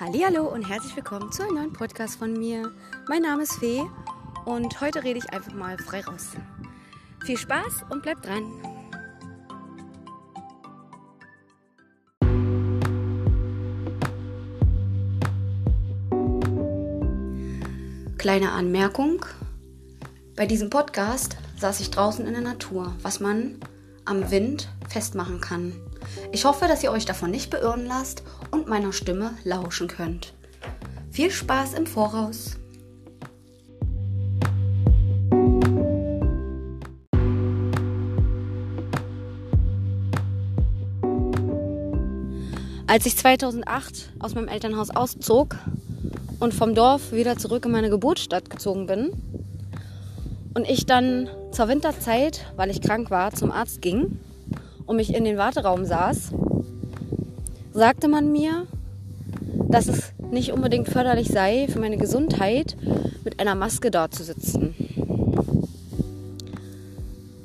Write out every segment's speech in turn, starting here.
Hallo und herzlich willkommen zu einem neuen Podcast von mir. Mein Name ist Fee und heute rede ich einfach mal frei raus. Viel Spaß und bleibt dran. Kleine Anmerkung. Bei diesem Podcast saß ich draußen in der Natur, was man am Wind festmachen kann. Ich hoffe, dass ihr euch davon nicht beirren lasst und meiner Stimme lauschen könnt. Viel Spaß im Voraus! Als ich 2008 aus meinem Elternhaus auszog und vom Dorf wieder zurück in meine Geburtsstadt gezogen bin und ich dann zur Winterzeit, weil ich krank war, zum Arzt ging, und mich in den Warteraum saß, sagte man mir, dass es nicht unbedingt förderlich sei für meine Gesundheit, mit einer Maske dort zu sitzen.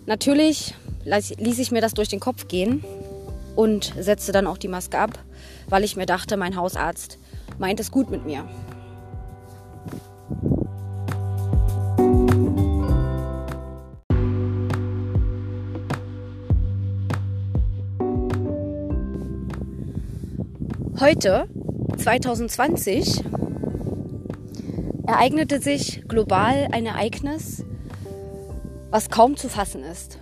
Natürlich ließ ich mir das durch den Kopf gehen und setzte dann auch die Maske ab, weil ich mir dachte, mein Hausarzt meint es gut mit mir. Heute, 2020, ereignete sich global ein Ereignis, was kaum zu fassen ist.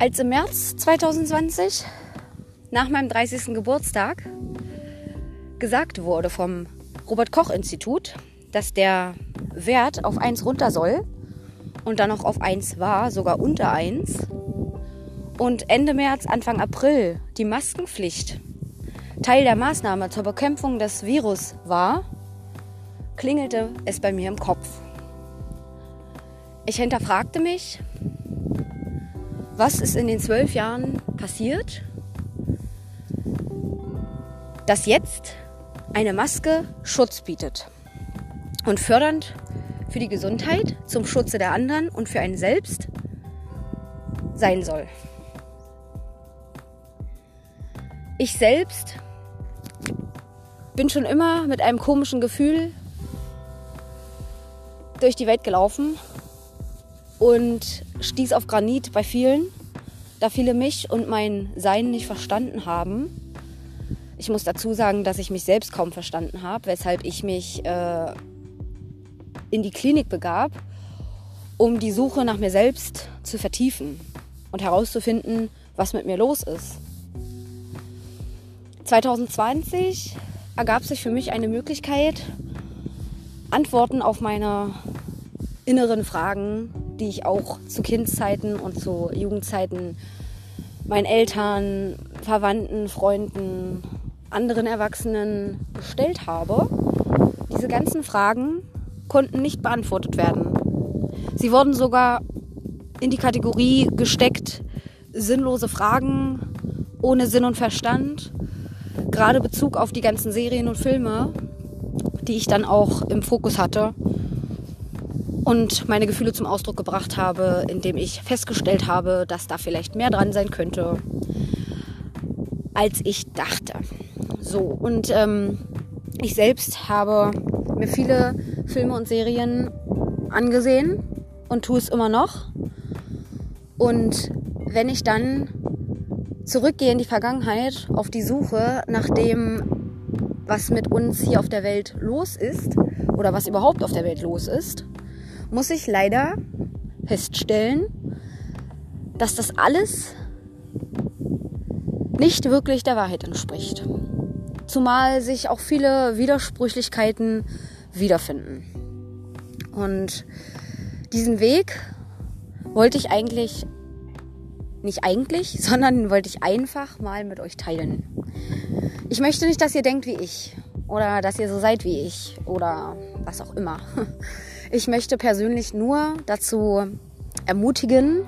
Als im März 2020, nach meinem 30. Geburtstag, gesagt wurde vom Robert Koch Institut, dass der Wert auf 1 runter soll und dann noch auf 1 war, sogar unter 1, und Ende März, Anfang April die Maskenpflicht Teil der Maßnahme zur Bekämpfung des Virus war, klingelte es bei mir im Kopf. Ich hinterfragte mich, was ist in den zwölf Jahren passiert, dass jetzt eine Maske Schutz bietet und fördernd für die Gesundheit, zum Schutze der anderen und für einen selbst sein soll. Ich selbst bin schon immer mit einem komischen Gefühl durch die Welt gelaufen und stieß auf Granit bei vielen, da viele mich und mein Sein nicht verstanden haben. Ich muss dazu sagen, dass ich mich selbst kaum verstanden habe, weshalb ich mich äh, in die Klinik begab, um die Suche nach mir selbst zu vertiefen und herauszufinden, was mit mir los ist. 2020 ergab sich für mich eine Möglichkeit, Antworten auf meine inneren Fragen, die ich auch zu Kindszeiten und zu Jugendzeiten meinen Eltern, Verwandten, Freunden, anderen Erwachsenen gestellt habe. Diese ganzen Fragen konnten nicht beantwortet werden. Sie wurden sogar in die Kategorie gesteckt, sinnlose Fragen ohne Sinn und Verstand gerade Bezug auf die ganzen Serien und Filme, die ich dann auch im Fokus hatte und meine Gefühle zum Ausdruck gebracht habe, indem ich festgestellt habe, dass da vielleicht mehr dran sein könnte, als ich dachte. So, und ähm, ich selbst habe mir viele Filme und Serien angesehen und tue es immer noch. Und wenn ich dann zurückgehe in die Vergangenheit auf die Suche nach dem, was mit uns hier auf der Welt los ist oder was überhaupt auf der Welt los ist, muss ich leider feststellen, dass das alles nicht wirklich der Wahrheit entspricht. Zumal sich auch viele Widersprüchlichkeiten wiederfinden. Und diesen Weg wollte ich eigentlich nicht eigentlich, sondern wollte ich einfach mal mit euch teilen. Ich möchte nicht, dass ihr denkt wie ich oder dass ihr so seid wie ich oder was auch immer. Ich möchte persönlich nur dazu ermutigen,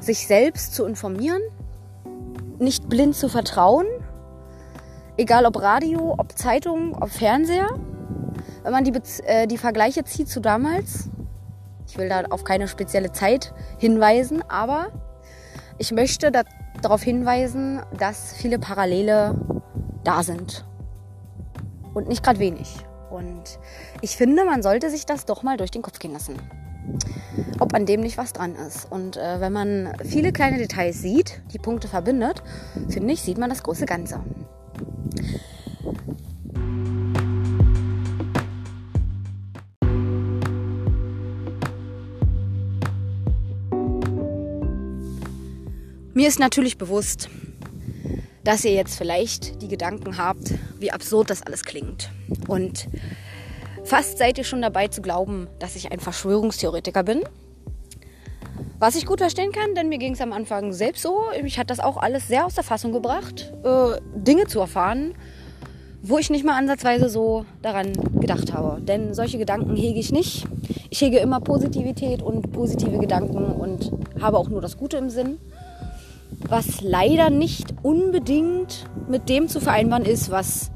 sich selbst zu informieren, nicht blind zu vertrauen, egal ob Radio, ob Zeitung, ob Fernseher. Wenn man die, äh, die Vergleiche zieht zu damals, ich will da auf keine spezielle Zeit hinweisen, aber ich möchte da, darauf hinweisen, dass viele Parallele da sind. Und nicht gerade wenig. Und ich finde, man sollte sich das doch mal durch den Kopf gehen lassen. Ob an dem nicht was dran ist. Und äh, wenn man viele kleine Details sieht, die Punkte verbindet, finde ich, sieht man das große Ganze. Mir ist natürlich bewusst, dass ihr jetzt vielleicht die Gedanken habt, wie absurd das alles klingt. Und fast seid ihr schon dabei zu glauben, dass ich ein Verschwörungstheoretiker bin. Was ich gut verstehen kann, denn mir ging es am Anfang selbst so. Mich hat das auch alles sehr aus der Fassung gebracht, äh, Dinge zu erfahren, wo ich nicht mal ansatzweise so daran gedacht habe. Denn solche Gedanken hege ich nicht. Ich hege immer Positivität und positive Gedanken und habe auch nur das Gute im Sinn was leider nicht unbedingt mit dem zu vereinbaren ist, was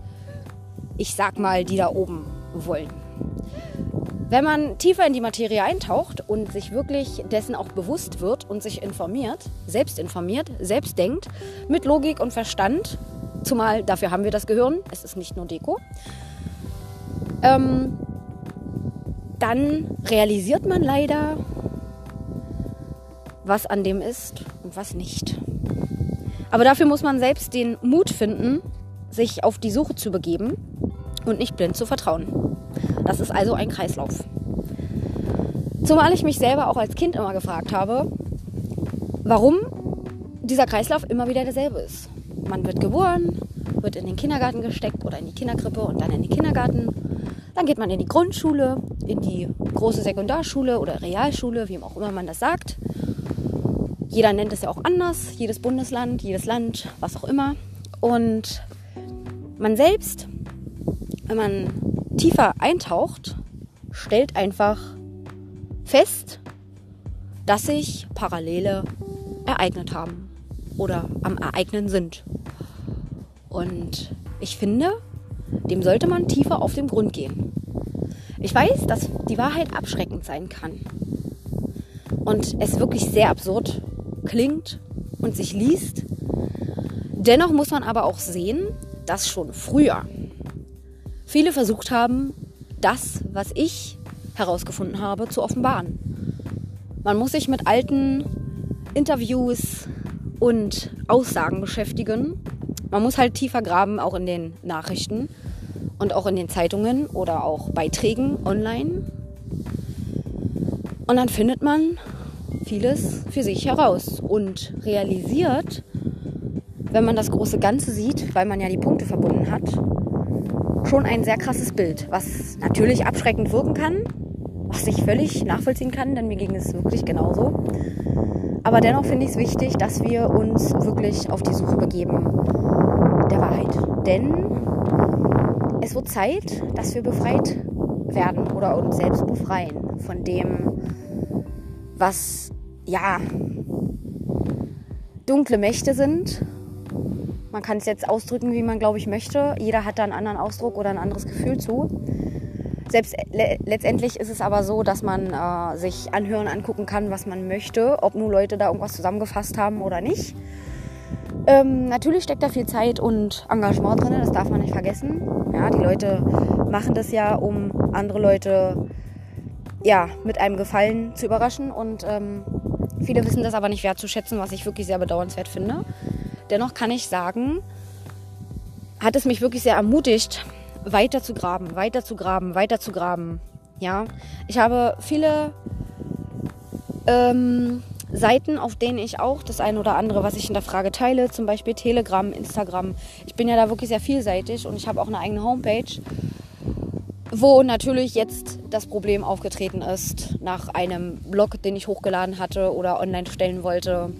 ich sag mal, die da oben wollen. Wenn man tiefer in die Materie eintaucht und sich wirklich dessen auch bewusst wird und sich informiert, selbst informiert, selbst denkt, mit Logik und Verstand, zumal dafür haben wir das Gehirn, es ist nicht nur Deko, ähm, dann realisiert man leider, was an dem ist und was nicht. Aber dafür muss man selbst den Mut finden, sich auf die Suche zu begeben und nicht blind zu vertrauen. Das ist also ein Kreislauf. Zumal ich mich selber auch als Kind immer gefragt habe, warum dieser Kreislauf immer wieder derselbe ist. Man wird geboren, wird in den Kindergarten gesteckt oder in die Kinderkrippe und dann in den Kindergarten. Dann geht man in die Grundschule, in die große Sekundarschule oder Realschule, wie auch immer man das sagt. Jeder nennt es ja auch anders, jedes Bundesland, jedes Land, was auch immer. Und man selbst, wenn man tiefer eintaucht, stellt einfach fest, dass sich Parallele ereignet haben oder am Ereignen sind. Und ich finde, dem sollte man tiefer auf den Grund gehen. Ich weiß, dass die Wahrheit abschreckend sein kann. Und es wirklich sehr absurd klingt und sich liest. Dennoch muss man aber auch sehen, dass schon früher viele versucht haben, das, was ich herausgefunden habe, zu offenbaren. Man muss sich mit alten Interviews und Aussagen beschäftigen. Man muss halt tiefer graben, auch in den Nachrichten und auch in den Zeitungen oder auch Beiträgen online. Und dann findet man vieles für sich heraus und realisiert, wenn man das große Ganze sieht, weil man ja die Punkte verbunden hat, schon ein sehr krasses Bild, was natürlich abschreckend wirken kann, was ich völlig nachvollziehen kann, denn mir ging es wirklich genauso. Aber dennoch finde ich es wichtig, dass wir uns wirklich auf die Suche begeben der Wahrheit. Denn es wird Zeit, dass wir befreit werden oder uns selbst befreien von dem, was ja dunkle Mächte sind. Man kann es jetzt ausdrücken, wie man glaube ich möchte. Jeder hat da einen anderen Ausdruck oder ein anderes Gefühl zu. Selbst le letztendlich ist es aber so, dass man äh, sich anhören, angucken kann, was man möchte, ob nur Leute da irgendwas zusammengefasst haben oder nicht. Ähm, natürlich steckt da viel Zeit und Engagement drin, das darf man nicht vergessen. Ja, die Leute machen das ja, um andere Leute ja, mit einem Gefallen zu überraschen. Und ähm, viele wissen das aber nicht wertzuschätzen, was ich wirklich sehr bedauernswert finde. Dennoch kann ich sagen, hat es mich wirklich sehr ermutigt, weiter zu graben, weiter zu graben, weiter zu graben. Ja, ich habe viele ähm, Seiten, auf denen ich auch das eine oder andere, was ich in der Frage teile, zum Beispiel Telegram, Instagram. Ich bin ja da wirklich sehr vielseitig und ich habe auch eine eigene Homepage wo natürlich jetzt das Problem aufgetreten ist, nach einem Blog, den ich hochgeladen hatte oder online stellen wollte,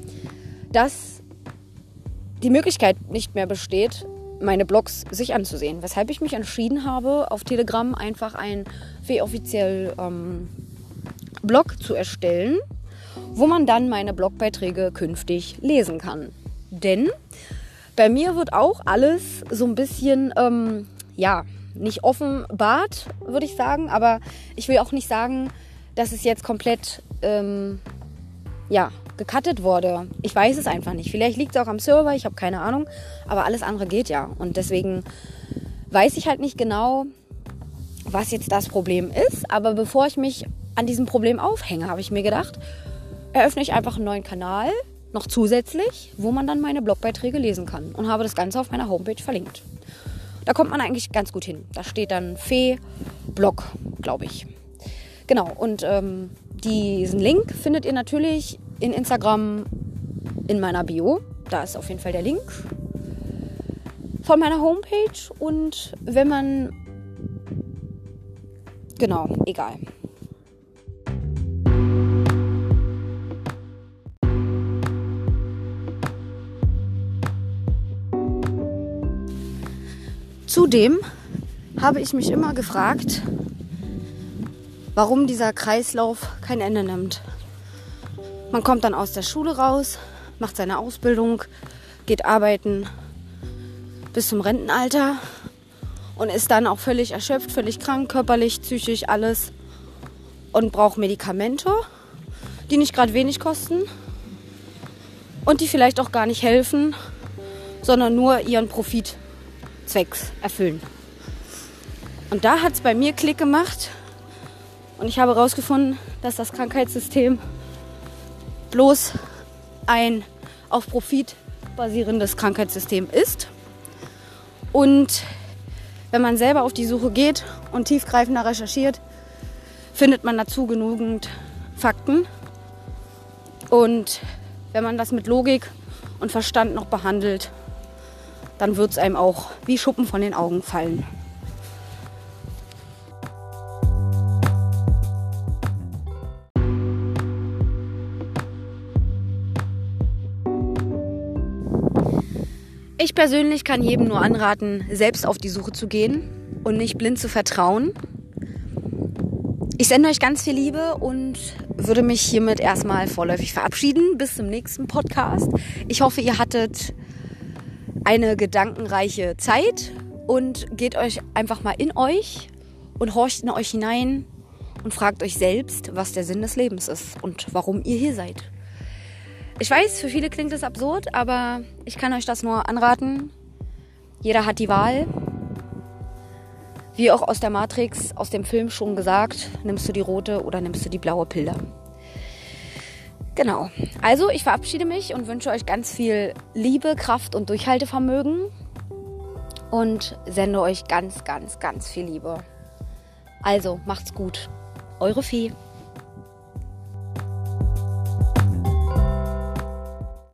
dass die Möglichkeit nicht mehr besteht, meine Blogs sich anzusehen. Weshalb ich mich entschieden habe, auf Telegram einfach einen offiziell ähm, Blog zu erstellen, wo man dann meine Blogbeiträge künftig lesen kann. Denn bei mir wird auch alles so ein bisschen, ähm, ja, nicht offenbart, würde ich sagen. Aber ich will auch nicht sagen, dass es jetzt komplett ähm, ja, gecuttet wurde. Ich weiß es einfach nicht. Vielleicht liegt es auch am Server, ich habe keine Ahnung. Aber alles andere geht ja. Und deswegen weiß ich halt nicht genau, was jetzt das Problem ist. Aber bevor ich mich an diesem Problem aufhänge, habe ich mir gedacht, eröffne ich einfach einen neuen Kanal, noch zusätzlich, wo man dann meine Blogbeiträge lesen kann. Und habe das Ganze auf meiner Homepage verlinkt. Da kommt man eigentlich ganz gut hin. Da steht dann Fee Blog, glaube ich. Genau, und ähm, diesen Link findet ihr natürlich in Instagram in meiner Bio. Da ist auf jeden Fall der Link von meiner Homepage. Und wenn man... Genau, egal. Zudem habe ich mich immer gefragt, warum dieser Kreislauf kein Ende nimmt. Man kommt dann aus der Schule raus, macht seine Ausbildung, geht arbeiten bis zum Rentenalter und ist dann auch völlig erschöpft, völlig krank, körperlich, psychisch, alles und braucht Medikamente, die nicht gerade wenig kosten und die vielleicht auch gar nicht helfen, sondern nur ihren Profit zwecks erfüllen. Und da hat es bei mir Klick gemacht und ich habe herausgefunden, dass das Krankheitssystem bloß ein auf Profit basierendes Krankheitssystem ist. Und wenn man selber auf die Suche geht und tiefgreifender recherchiert, findet man dazu genügend Fakten. Und wenn man das mit Logik und Verstand noch behandelt, dann wird es einem auch wie Schuppen von den Augen fallen. Ich persönlich kann jedem nur anraten, selbst auf die Suche zu gehen und nicht blind zu vertrauen. Ich sende euch ganz viel Liebe und würde mich hiermit erstmal vorläufig verabschieden. Bis zum nächsten Podcast. Ich hoffe, ihr hattet eine gedankenreiche Zeit und geht euch einfach mal in euch und horcht in euch hinein und fragt euch selbst, was der Sinn des Lebens ist und warum ihr hier seid. Ich weiß, für viele klingt es absurd, aber ich kann euch das nur anraten. Jeder hat die Wahl. Wie auch aus der Matrix, aus dem Film schon gesagt, nimmst du die rote oder nimmst du die blaue Pille. Genau. Also, ich verabschiede mich und wünsche euch ganz viel Liebe, Kraft und Durchhaltevermögen und sende euch ganz, ganz, ganz viel Liebe. Also, macht's gut. Eure Fee.